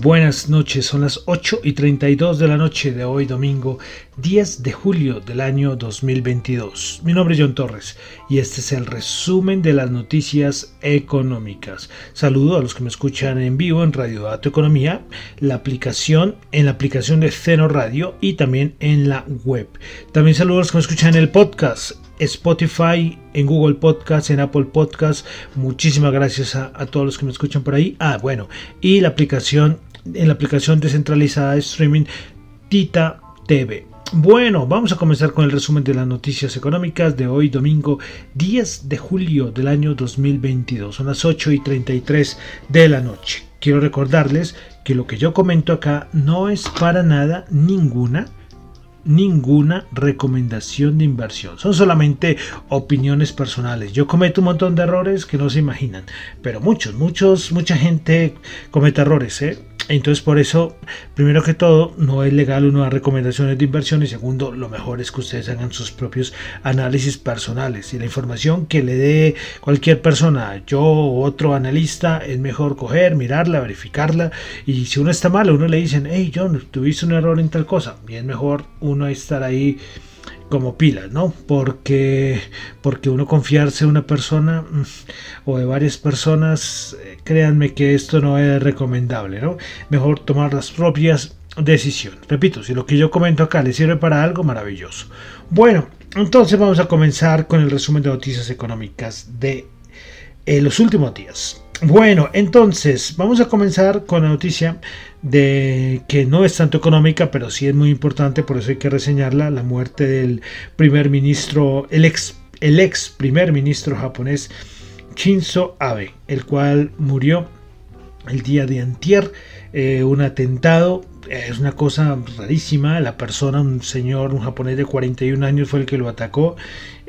Buenas noches, son las 8 y 32 de la noche de hoy domingo 10 de julio del año 2022. Mi nombre es John Torres y este es el resumen de las noticias económicas. Saludo a los que me escuchan en vivo en Radio Dato Economía, la aplicación, en la aplicación de Ceno Radio y también en la web. También saludo a los que me escuchan en el podcast Spotify, en Google Podcast, en Apple Podcast. Muchísimas gracias a, todos los que me escuchan por ahí. Ah, bueno, y la aplicación, en la aplicación descentralizada de streaming Tita TV. Bueno, vamos a comenzar con el resumen de las noticias económicas de hoy, domingo 10 de julio del año 2022. Son las 8 y 33 de la noche. Quiero recordarles que lo que yo comento acá no es para nada ninguna ninguna recomendación de inversión. Son solamente opiniones personales. Yo cometo un montón de errores que no se imaginan, pero muchos, muchos, mucha gente comete errores, ¿eh? Entonces por eso, primero que todo, no es legal una recomendaciones de inversión y segundo, lo mejor es que ustedes hagan sus propios análisis personales. Y la información que le dé cualquier persona, yo u otro analista, es mejor coger, mirarla, verificarla. Y si uno está mal, uno le dicen, hey John, tuviste un error en tal cosa y es mejor uno estar ahí como pilas, ¿no? Porque, porque uno confiarse en una persona mm, o de varias personas, eh, créanme que esto no es recomendable, ¿no? Mejor tomar las propias decisiones. Repito, si lo que yo comento acá le sirve para algo, maravilloso. Bueno, entonces vamos a comenzar con el resumen de noticias económicas de eh, los últimos días. Bueno, entonces vamos a comenzar con la noticia de que no es tanto económica, pero sí es muy importante, por eso hay que reseñarla, la muerte del primer ministro, el ex, el ex primer ministro japonés Shinzo Abe, el cual murió el día de antier, eh, un atentado es una cosa rarísima. La persona, un señor, un japonés de 41 años, fue el que lo atacó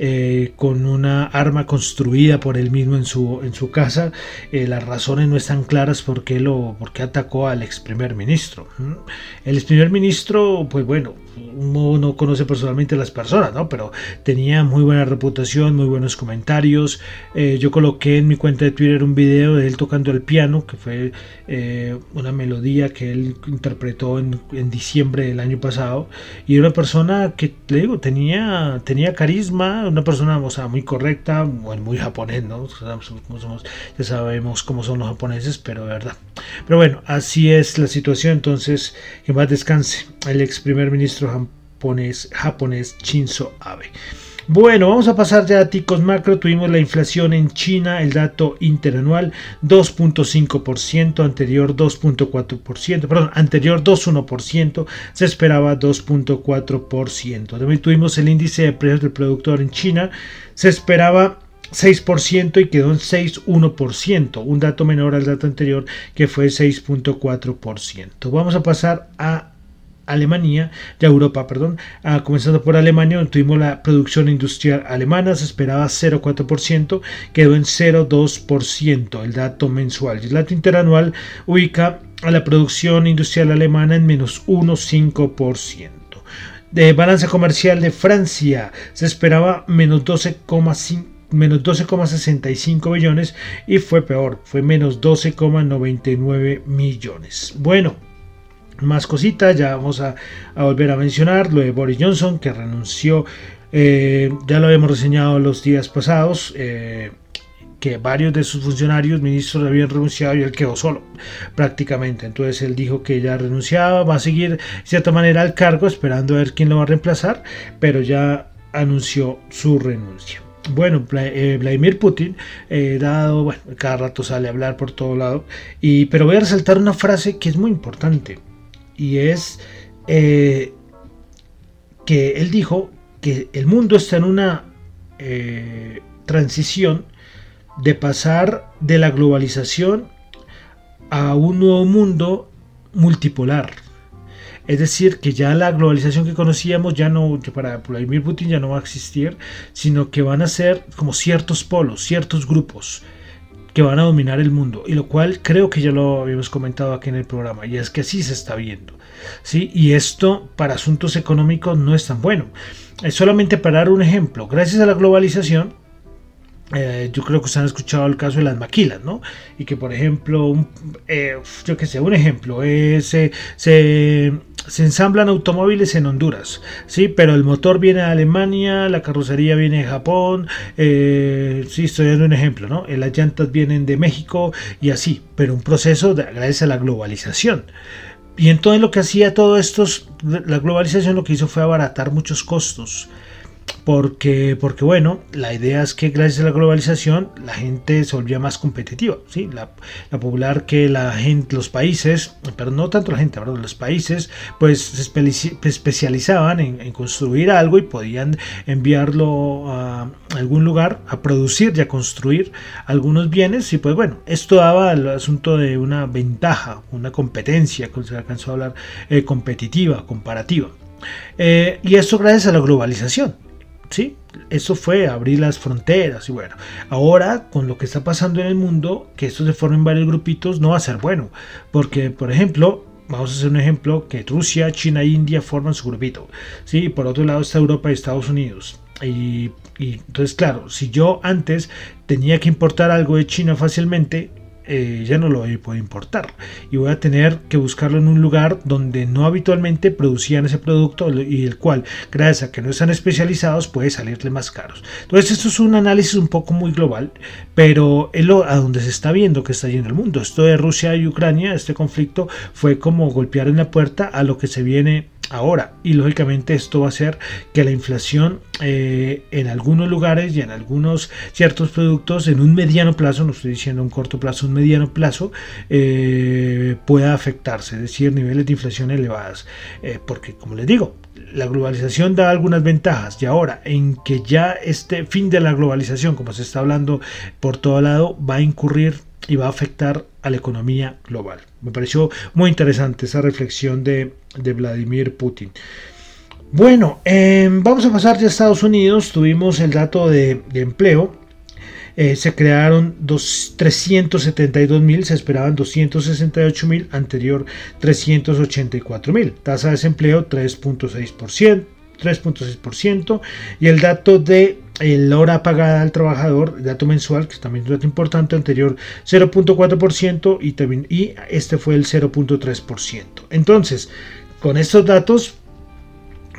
eh, con una arma construida por él mismo en su, en su casa. Eh, las razones no están claras por qué, lo, por qué atacó al ex primer ministro. El ex primer ministro, pues bueno, uno no conoce personalmente a las personas, ¿no? Pero tenía muy buena reputación, muy buenos comentarios. Eh, yo coloqué en mi cuenta de Twitter un video de él tocando el piano, que fue una melodía que él interpretó en, en, diciembre del año pasado. Y era una persona que, le digo, tenía, tenía carisma, una persona o sea, muy correcta, muy japonés, ¿no? ya sabemos cómo son los japoneses, pero de verdad. Pero bueno, así es la situación, entonces que más descanse el ex primer ministro japonés, japonés Shinzo Abe. Bueno, vamos a pasar ya a ticos macro. Tuvimos la inflación en China, el dato interanual 2.5%, anterior 2.4%, perdón, anterior 2.1%, se esperaba 2.4%. También tuvimos el índice de precios del productor en China, se esperaba 6% y quedó en 6,1%, un dato menor al dato anterior que fue 6.4%. Vamos a pasar a Alemania, de Europa, perdón, ah, comenzando por Alemania, tuvimos la producción industrial alemana, se esperaba 0,4%, quedó en 0,2% el dato mensual. Y el dato interanual ubica a la producción industrial alemana en menos 1,5%. De balanza comercial de Francia se esperaba menos 12,5 menos 12,65 millones y fue peor, fue menos 12,99 millones. Bueno, más cositas, ya vamos a, volver a mencionar lo de Boris Johnson que renunció, eh, ya lo habíamos reseñado los días pasados, eh, que varios de sus funcionarios, ministros, habían renunciado y él quedó solo prácticamente. Entonces él dijo que ya renunciaba, va a seguir de cierta manera al cargo, esperando a ver quién lo va a reemplazar, pero ya anunció su renuncia. Bueno, eh, Vladimir Putin, dado, bueno, cada rato sale a hablar por todo lado, y, pero voy a resaltar una frase que es muy importante y es eh, que él dijo que el mundo está en una eh, transición de pasar de la globalización a un nuevo mundo multipolar. Es decir, que ya la globalización que conocíamos ya no, para Vladimir Putin ya no va a existir, sino que van a ser como ciertos polos, ciertos grupos que van a dominar el mundo. Y lo cual creo que ya lo habíamos comentado aquí en el programa, y es que así se está viendo. ¿sí? Y esto para asuntos económicos no es tan bueno. Es solamente para dar un ejemplo. Gracias a la globalización, eh, yo creo que ustedes han escuchado el caso de las maquilas, ¿no? Y que, por ejemplo, eh, yo que sé, un ejemplo, es, eh, se, se, ensamblan automóviles en Honduras, ¿sí? Pero el motor viene de Alemania, la carrocería viene de Japón, sí, estoy dando un ejemplo, ¿no? Las llantas vienen de México y así, pero un proceso de, gracias a la globalización. Y entonces lo que hacía todo esto, la globalización lo que hizo fue abaratar muchos costos porque, porque bueno, la idea es que gracias a la globalización la gente se volvía más competitiva, ¿sí? La, popular que la gente, los países, pero no tanto la gente, perdón, los países, pues se especializaban en, construir algo y podían enviarlo a algún lugar a producir y a construir algunos bienes y pues bueno, esto daba el asunto de una ventaja, una competencia, que se alcanzó a hablar, eh, competitiva, comparativa. Eh, y esto gracias a la globalización. ¿Sí? Eso fue abrir las fronteras y bueno, ahora con lo que está pasando en el mundo, que esto se formen varios grupitos, no va a ser bueno, porque por ejemplo, vamos a hacer un ejemplo, que Rusia, China e India forman su grupito, ¿sí? por otro lado está Europa y Estados Unidos. Y, y entonces, claro, si yo antes tenía que importar algo de China fácilmente, eh, ya no lo voy a poder importar. Y voy a tener que buscarlo en un lugar donde no habitualmente producían ese producto y el cual gracias a que no están especializados puede salirle más caros. Entonces esto es un análisis un poco muy global pero es a donde se está viendo que está yendo el mundo. Esto de Rusia y Ucrania este conflicto fue como golpear en la puerta a lo que se viene ahora y lógicamente esto va a hacer que la inflación eh, en algunos lugares y en algunos ciertos productos en un mediano plazo, no estoy diciendo un corto plazo, un mediano plazo, eh, pueda afectarse, es decir, niveles de inflación elevadas. Eh, porque, como les digo, la globalización da algunas ventajas y ahora en que ya este fin de la globalización, como se está hablando por todo lado, va a incurrir y va a afectar a la economía global. Me pareció muy interesante esa reflexión de, Vladimir Putin. Bueno, em, vamos a pasar a Estados Unidos. Tuvimos el dato de, empleo. Eh, se crearon 372 mil, se esperaban 268 mil, anterior 384 mil. Tasa de desempleo 3.6%. 3.6% y el dato de el hora pagada al trabajador, dato mensual, que es también un dato importante, anterior 0.4% y, y este fue el 0.3%. Entonces, con estos datos,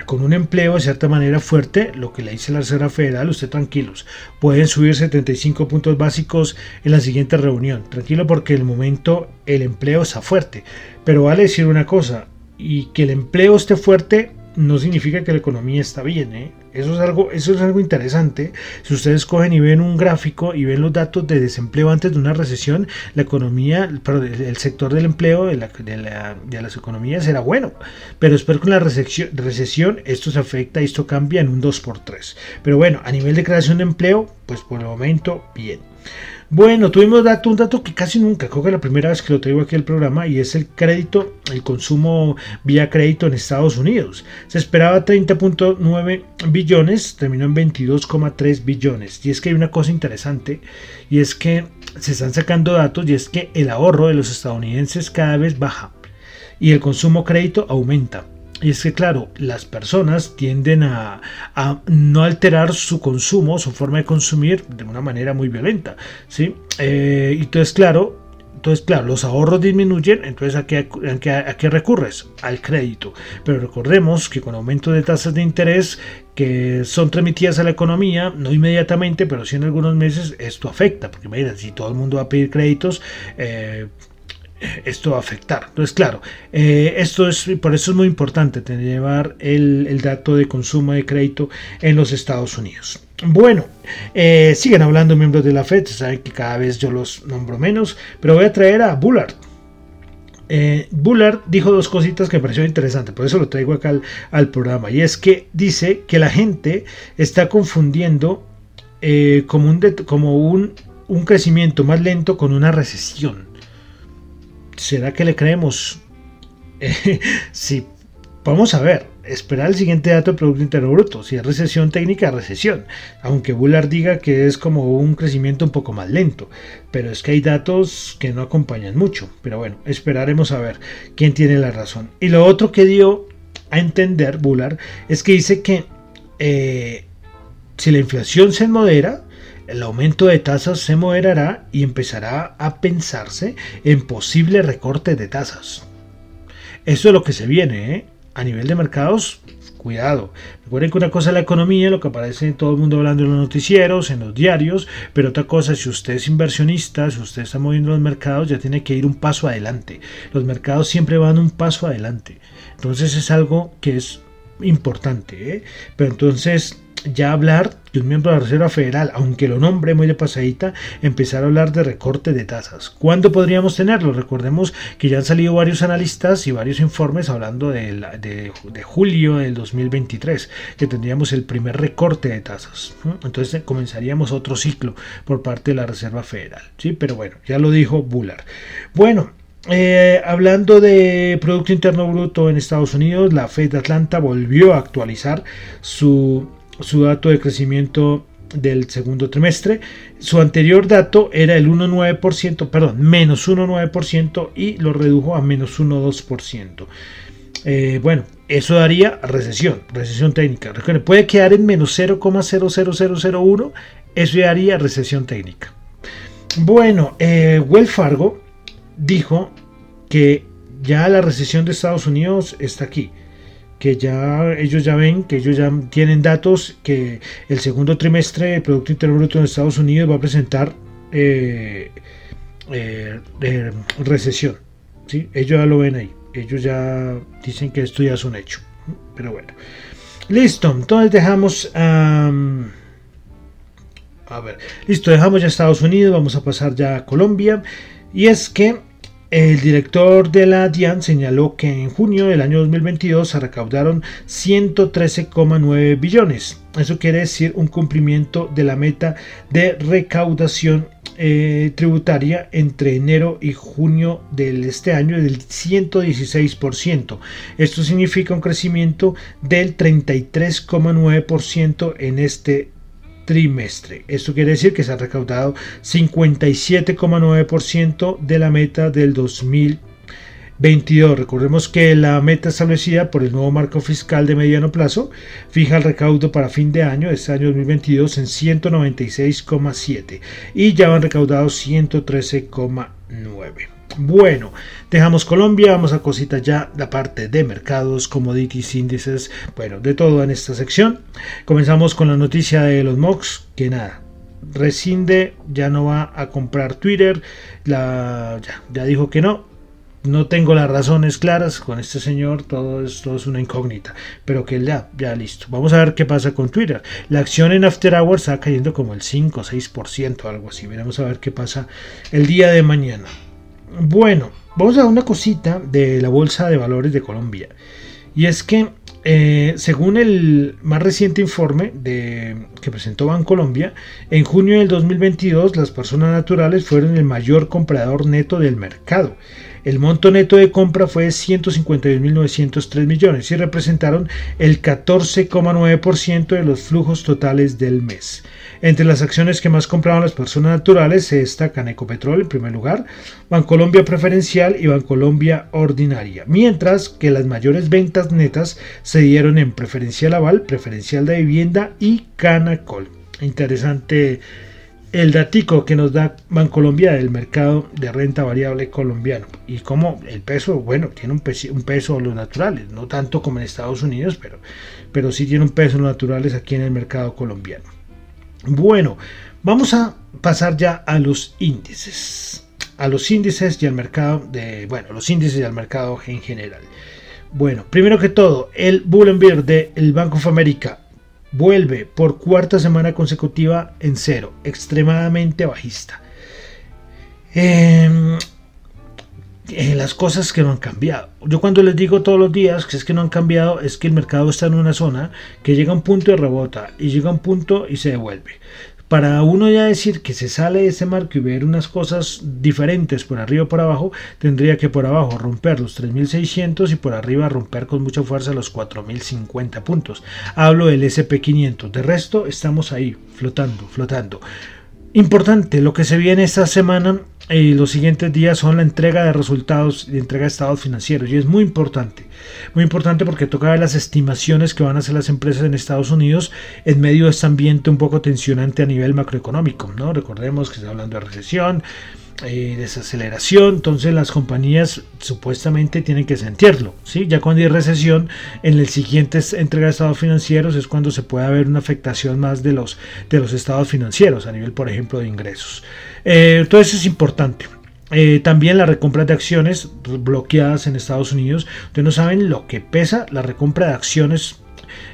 con un empleo de cierta manera fuerte, lo que le dice la Reserva Federal, usted tranquilos, pueden subir 75 puntos básicos en la siguiente reunión. Tranquilo porque el momento el empleo está fuerte. Pero vale decir una cosa, y que el empleo esté fuerte no significa que la economía está bien. ¿eh? Eso, es algo, eso es algo interesante. Si ustedes cogen y ven un gráfico y ven los datos de desempleo antes de una recesión, la economía, el sector del empleo de, las economías era bueno. Pero espero que con la recesión, recesión esto se afecta y esto cambia en un 2x3. Pero bueno, a nivel de creación de empleo, pues por el momento, bien. Bueno, tuvimos dato, un dato que casi nunca, creo que la primera vez que lo traigo aquí al programa, y es el crédito, el consumo vía crédito en Estados Unidos. Se esperaba 30.9 billones, terminó en 22,3 billones. Y es que hay una cosa interesante, y es que se están sacando datos, y es que el ahorro de los estadounidenses cada vez baja, y el consumo crédito aumenta. Y es que, claro, las personas tienden a, no alterar su consumo, su forma de consumir de una manera muy violenta. ¿sí? Eh, entonces, claro, entonces, claro, los ahorros disminuyen, entonces ¿a qué, a, qué, recurres? Al crédito. Pero recordemos que con aumento de tasas de interés que son transmitidas a la economía, no inmediatamente, pero sí en algunos meses, esto afecta. Porque miren, si todo el mundo va a pedir créditos, eh, esto va a afectar. Entonces, claro, eh, esto es, por eso es muy importante tener, llevar el, dato de consumo de crédito en los Estados Unidos. Bueno, eh, siguen hablando miembros de la FED, saben que cada vez yo los nombro menos, pero voy a traer a Bullard. eh, Bullard dijo dos cositas que me pareció interesante, por eso lo traigo acá al, programa. Y es que dice que la gente está confundiendo como, un, como un, un crecimiento más lento con una recesión. ¿Será que le creemos? sí, vamos a ver esperar el siguiente dato de Producto Interno Bruto. Si es recesión técnica, recesión. Aunque Bullard diga que es como un crecimiento un poco más lento. Pero es que hay datos que no acompañan mucho. Pero bueno, esperaremos a ver quién tiene la razón. Y lo otro que dio a entender Bullard es que dice que eh, si la inflación se modera, el aumento de tasas se moderará y empezará a pensarse en posible recorte de tasas. Eso es lo que se viene, ¿eh? a nivel de mercados, cuidado. Recuerden que una cosa es la economía, lo que aparece todo el mundo hablando en los noticieros, en los diarios, pero otra cosa, si usted es inversionista, si usted está moviendo los mercados, ya tiene que ir un paso adelante. Los mercados siempre van un paso adelante. Entonces es algo que es importante. ¿eh? Pero entonces ya hablar de un miembro de la Reserva Federal, aunque lo nombre muy de pasadita, empezar a hablar de recorte de tasas. ¿Cuándo podríamos tenerlo? Recordemos que ya han salido varios analistas y varios informes hablando de, de, julio del 2023, que tendríamos el primer recorte de tasas. Entonces comenzaríamos otro ciclo por parte de la Reserva Federal. ¿sí? Pero bueno, ya lo dijo Bullard. Bueno, eh, hablando de Producto Interno Bruto en Estados Unidos, la Fed de Atlanta volvió a actualizar su su dato de crecimiento del segundo trimestre. Su anterior dato era el 1,9%, perdón, menos 1,9% y lo redujo a menos 1,2%. Eh, bueno, eso daría recesión, recesión técnica. Recuerden, puede quedar en menos 0,00001, eso daría recesión técnica. Bueno, eh, Wells Fargo dijo que ya la recesión de Estados Unidos está aquí que ya ellos ya ven, que ellos ya tienen datos que el segundo trimestre del Producto Interno Bruto en Estados Unidos va a presentar eh, eh, eh, recesión. ¿sí? Ellos ya lo ven ahí. Ellos ya dicen que esto ya es un hecho. Pero bueno. Listo. Entonces dejamos... a ver. Listo, dejamos ya Estados Unidos. Vamos a pasar ya a Colombia. Y es que el director de la DIAN señaló que en junio del año 2022 se recaudaron 113,9 billones. Eso quiere decir un cumplimiento de la meta de recaudación eh, tributaria entre enero y junio de este año del 116%. Esto significa un crecimiento del 33,9% en este trimestre. Esto quiere decir que se ha recaudado 57,9% de la meta del 2022. Recordemos que la meta establecida por el nuevo marco fiscal de mediano plazo fija el recaudo para fin de año, este año 2022, en 196,7 y ya han recaudado 113,9. Bueno, dejamos Colombia, vamos a cositas ya la parte de mercados, commodities, índices, bueno, de todo en esta sección. Comenzamos con la noticia de los MOX, que nada, rescinde, ya no va a comprar Twitter, la, ya, dijo que no, no tengo las razones claras con este señor, todo esto es una incógnita, pero que ya, ya listo. Vamos a ver qué pasa con Twitter. La acción en After Hours está cayendo como el 5 o 6%, algo así. Veremos a ver qué pasa el día de mañana. Bueno, vamos a una cosita de la Bolsa de Valores de Colombia. Y es que, eh, según el más reciente informe que presentó Bancolombia, en junio del 2022 las personas naturales fueron el mayor comprador neto del mercado. El monto neto de compra fue de 152.903 millones y representaron el 14,9% de los flujos totales del mes. Entre las acciones que más compraban las personas naturales se destacan Ecopetrol en primer lugar, Bancolombia Preferencial y Bancolombia Ordinaria, mientras que las mayores ventas netas se dieron en Preferencial Aval, Preferencial de Vivienda y Canacol. Interesante el datico que nos da Bancolombia del mercado de renta variable colombiano y como el peso, bueno, tiene un peso, un peso los naturales, no tanto como en Estados Unidos, pero, pero sí tiene un peso los naturales aquí en el mercado colombiano. Bueno, vamos a pasar ya a los índices. A los índices y al mercado de, bueno, los índices y al mercado en general. Bueno, primero que todo, el Bull Bear del Banco of America vuelve por cuarta semana consecutiva en cero, extremadamente bajista. Em, en las cosas que no han cambiado. Yo cuando les digo todos los días que es que no han cambiado, es que el mercado está en una zona que llega a un punto y rebota, y llega a un punto y se devuelve. Para uno ya decir que se sale de ese marco y ver unas cosas diferentes por arriba o por abajo, tendría que por abajo romper los 3.600 y por arriba romper con mucha fuerza los 4.050 puntos. Hablo del SP500. De resto, estamos ahí, flotando, flotando. Importante, lo que se viene esta semana y los siguientes días son la entrega de resultados y entrega de estados financieros. Y es muy importante, muy importante porque toca ver las estimaciones que van a hacer las empresas en Estados Unidos en medio de este ambiente un poco tensionante a nivel macroeconómico. ¿no? Recordemos que está hablando de recesión, eh, desaceleración, entonces las compañías supuestamente tienen que sentirlo, ¿sí? Ya cuando hay recesión, en el siguiente entrega de estados financieros es cuando se puede haber una afectación más de los, de los estados financieros a nivel, por ejemplo, de ingresos. Eh, eso es importante. Eh, también la recompra de acciones bloqueadas en Estados Unidos. Ustedes no saben lo que pesa la recompra de acciones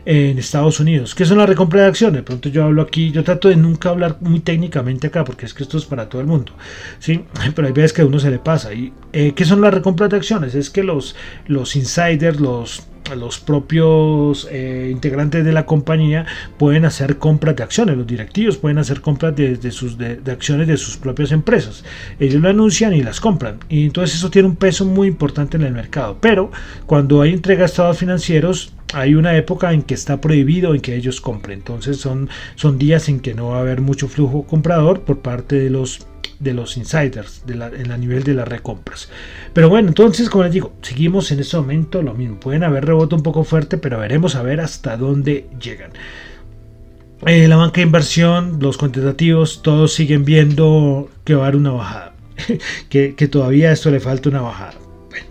en Estados Unidos. ¿Qué son las recompra de acciones? Pronto yo hablo aquí, yo trato de nunca hablar muy técnicamente acá, porque es que esto es para todo el mundo, ¿sí? Pero hay veces que a uno se le pasa. ¿Y eh, qué son las recompras de acciones? Es que los, los insiders, los los propios eh, integrantes de la compañía pueden hacer compras de acciones, los directivos pueden hacer compras de, sus, acciones de sus propias empresas. Ellos lo anuncian y las compran. Y entonces eso tiene un peso muy importante en el mercado. Pero cuando hay entrega de estados financieros, hay una época en que está prohibido en que ellos compren. Entonces son, son días en que no va a haber mucho flujo comprador por parte de los de los insiders de la, en el nivel de las recompras. Pero bueno, entonces como les digo, seguimos en este momento lo mismo. Pueden haber rebote un poco fuerte, pero veremos a ver hasta dónde llegan. Eh, la banca de inversión, los cuantitativos, todos siguen viendo que va a haber una bajada. que, que todavía esto le falta una bajada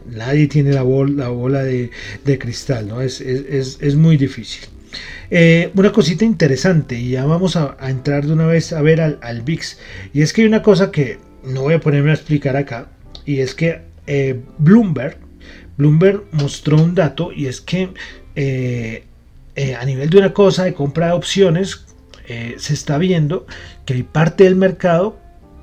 nadie tiene la, la bola de, cristal, ¿no? Es, es, muy difícil. Eh, una cosita interesante, y ya vamos a, entrar de una vez a ver al, al, VIX, y es que hay una cosa que no voy a ponerme a explicar acá, y es que eh, Bloomberg, Bloomberg mostró un dato, y es que eh, a nivel de una cosa de compra de opciones, se está viendo que hay parte del mercado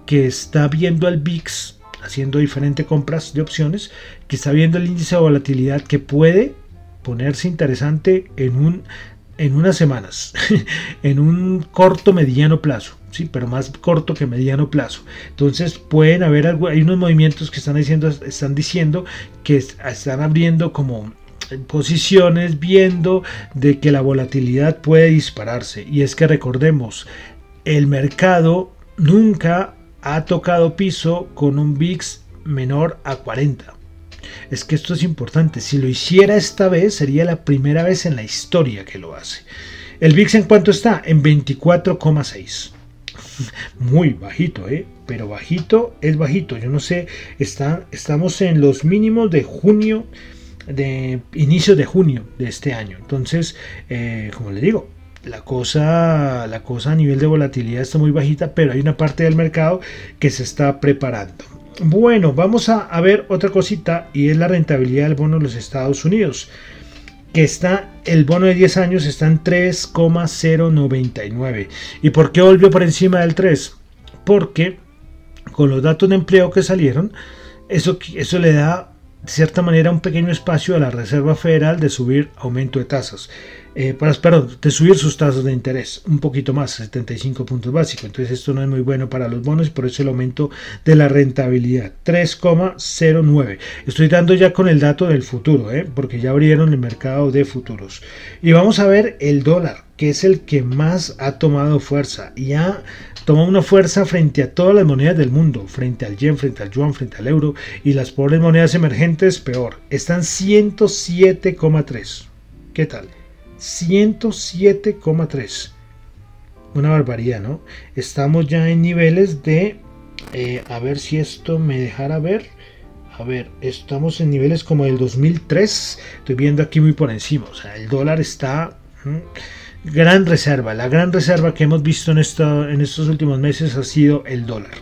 que está viendo al VIX haciendo diferentes compras de opciones, que está viendo el índice de volatilidad que puede ponerse interesante en un en unas semanas, en un corto mediano plazo, sí, pero más corto que mediano plazo. Entonces pueden haber algo, hay unos movimientos que están diciendo, están diciendo que están abriendo como posiciones viendo de que la volatilidad puede dispararse. Y es que recordemos, el mercado nunca ha tocado piso con un VIX menor a 40. Es que esto es importante. Si lo hiciera esta vez, sería la primera vez en la historia que lo hace. ¿El VIX en cuánto está? En 24,6. Muy bajito, ¿eh? Pero bajito es bajito. Yo no sé, está, estamos en los mínimos de junio, de inicio de junio de este año. Entonces, eh, como le digo, la cosa, la cosa a nivel de volatilidad está muy bajita, pero hay una parte del mercado que se está preparando. Bueno, vamos a, ver otra cosita y es la rentabilidad del bono de los Estados Unidos. Que está, el bono de 10 años está en 3,099. ¿Y por qué volvió por encima del 3? Porque con los datos de empleo que salieron, eso, eso le da de cierta manera un pequeño espacio a la Reserva Federal de subir aumento de tasas. Eh, para, de subir sus tasas de interés un poquito más, 75 puntos básicos. Entonces esto no es muy bueno para los bonos y por eso el aumento de la rentabilidad, 3,09. Estoy dando ya con el dato del futuro, ¿eh? porque ya abrieron el mercado de futuros. Y vamos a ver el dólar, que es el que más ha tomado fuerza y ha tomado una fuerza frente a todas las monedas del mundo, frente al yen, frente al yuan, frente al euro y las pobres monedas emergentes peor. Están 107,3. ¿Qué tal? 107,3. Una barbaridad, ¿no? Estamos ya en niveles de... Eh, a ver si esto me dejara ver. A ver, estamos en niveles como el 2003. Estoy viendo aquí muy por encima. O sea, el dólar está... Gran reserva. La gran reserva que hemos visto en, esto, en estos últimos meses ha sido el dólar.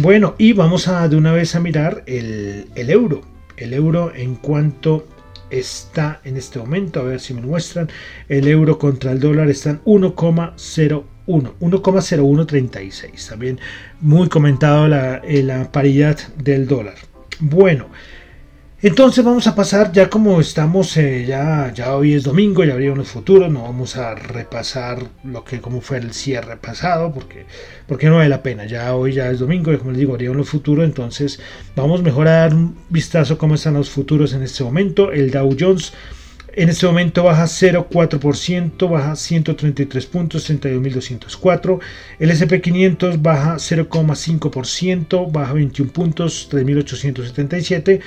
Bueno, y vamos a de una vez a mirar el, el euro. El euro en cuanto está en este momento, a ver si me muestran, el euro contra el dólar están 1,01. 1,0136. También muy comentado la, eh, la, paridad del dólar. Bueno, entonces vamos a pasar, ya como estamos, eh, ya, ya hoy es domingo, ya habría unos futuros, no vamos a repasar lo que como fue el cierre pasado, porque, porque no vale la pena, ya hoy ya es domingo, y como les digo, habría unos futuros, entonces vamos mejor a dar un vistazo cómo están los futuros en este momento. El Dow Jones en este momento baja 0,4%, baja 133 puntos, 32.204. El SP500 baja 0,5%, baja 21 puntos, 3.877.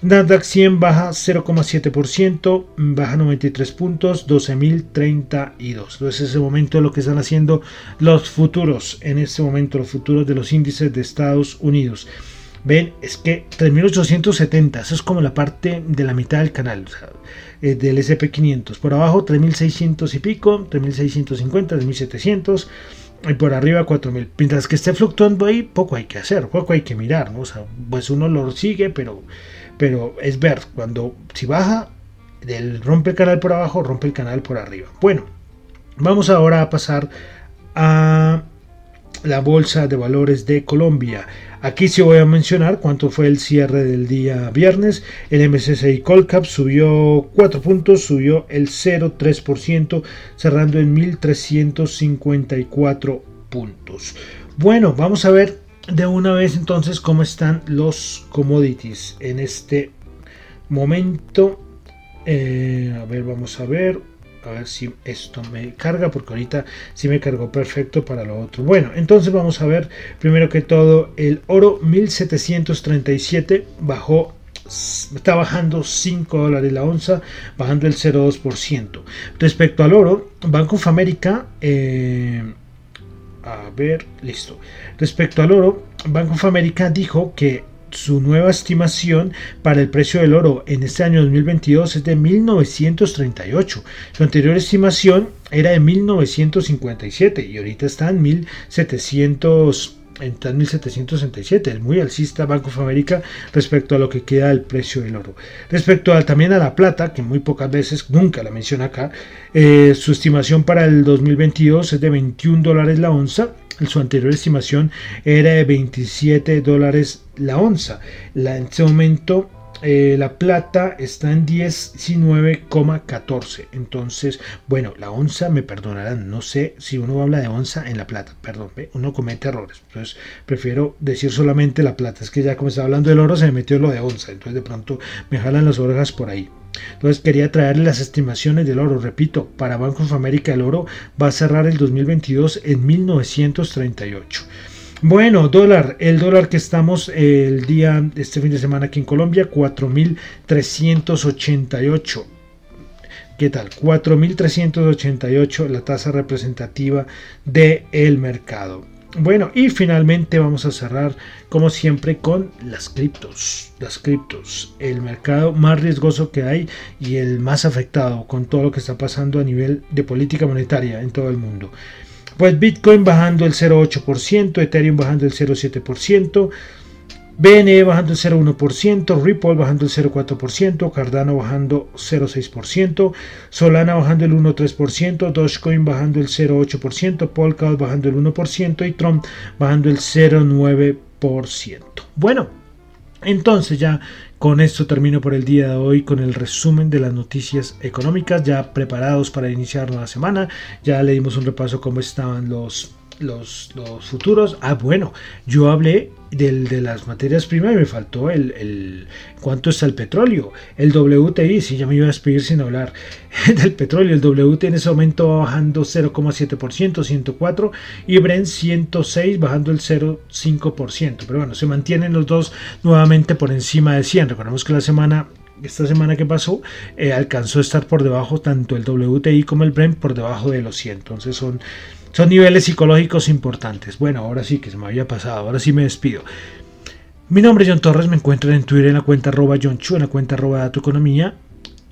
Nasdaq 100 baja 0,7%, baja 93 puntos, 12.032. Entonces, ese momento lo que están haciendo los futuros, en este momento los futuros de los índices de Estados Unidos. Ven, es que 3.870, eso es como la parte de la mitad del canal, eh, del SP500. Por abajo 3.600 y pico, 3.650, 3.700 y por arriba 4000. Mientras que esté fluctuando ahí, poco hay que hacer, poco hay que mirar, ¿no? O sea, pues uno lo sigue, pero pero es ver cuando si baja del rompe el canal por abajo, rompe el canal por arriba. Bueno, vamos ahora a pasar a la bolsa de valores de Colombia. Aquí sí voy a mencionar cuánto fue el cierre del día viernes. El MSCI Colcap subió 4 puntos, subió el 0,3%, cerrando en 1.354 puntos. Bueno, vamos a ver de una vez entonces cómo están los commodities en este momento. Eh, a ver, vamos a ver. A ver si esto me carga, porque ahorita sí me cargó perfecto para lo otro. Bueno, entonces vamos a ver primero que todo el oro 1737 bajó está bajando 5 dólares la onza, bajando el 0,2%. Respecto al oro, Banco of America eh, a ver, listo. Respecto al oro, Bank of America dijo que su nueva estimación para el precio del oro en este año 2022 es de 1938. Su anterior estimación era de 1957 y ahorita está en 1700 en 1767, es muy alcista Banco of America respecto a lo que queda del precio del oro. Respecto también a la plata, que muy pocas veces, nunca la menciona acá, eh, su estimación para el 2022 es de 21 dólares la onza, su anterior estimación era de 27 dólares la onza. La, en este momento eh, la plata está en 19,14. Entonces, bueno, la onza me perdonarán. No sé si uno habla de onza en la plata. Perdón, uno comete errores. Entonces, prefiero decir solamente la plata. Es que ya como estaba hablando del oro, se me metió lo de onza. Entonces, de pronto me jalan las orejas por ahí. Entonces quería traerle las estimaciones del oro. Repito, para Banco of America el oro va a cerrar el 2022 en 1938. Bueno, dólar, el dólar que estamos el día, este fin de semana aquí en Colombia, 4.388. ¿Qué tal? 4.388 la tasa representativa del el mercado. Bueno, y finalmente vamos a cerrar como siempre con las criptos. Las criptos, el mercado más riesgoso que hay y el más afectado con todo lo que está pasando a nivel de política monetaria en todo el mundo. Pues Bitcoin bajando el 0,8%, Ethereum bajando el 0,7%, BNE bajando el 0,1%, Ripple bajando el 0,4%, Cardano bajando 0,6%, Solana bajando el 1,3%, Dogecoin bajando el 0,8%, Polkadot bajando el 1% y Trump bajando el 0,9%. Bueno, entonces ya con esto termino por el día de hoy con el resumen de las noticias económicas, ya preparados para iniciar la semana. Ya le dimos un repaso cómo estaban los, los, futuros. Ah, bueno, yo hablé del, de las materias primas me faltó el, el, cuánto está el petróleo. El WTI, si ya me iba a despedir sin hablar del petróleo. El WTI en ese momento va bajando 0,7%, 104, y Brent 106 bajando el 0,5%. Pero bueno, se mantienen los dos nuevamente por encima de 100. Recordemos que la semana esta semana que pasó eh, alcanzó a estar por debajo tanto el WTI como el Brent por debajo de los 100 entonces son son niveles psicológicos importantes. Bueno, ahora sí que se me había pasado, ahora sí me despido. Mi nombre es John Torres, me encuentran en Twitter en la cuenta arroba John Chu, en la cuenta arroba Dato Economía.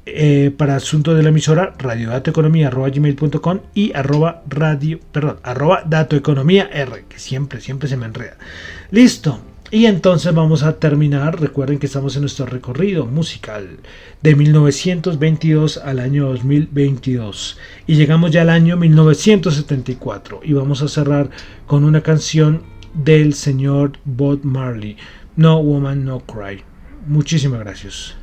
Eh, para asuntos de la emisora, radiodatoeconomía arroba gmail.com y arroba radio, perdón, arroba datoeconomía R, que siempre, siempre se me enreda. Listo. Y entonces vamos a terminar, recuerden que estamos en nuestro recorrido musical de 1922 al año 2022 y llegamos ya al año 1974 y vamos a cerrar con una canción del señor Bob Marley, No Woman No Cry. Muchísimas gracias.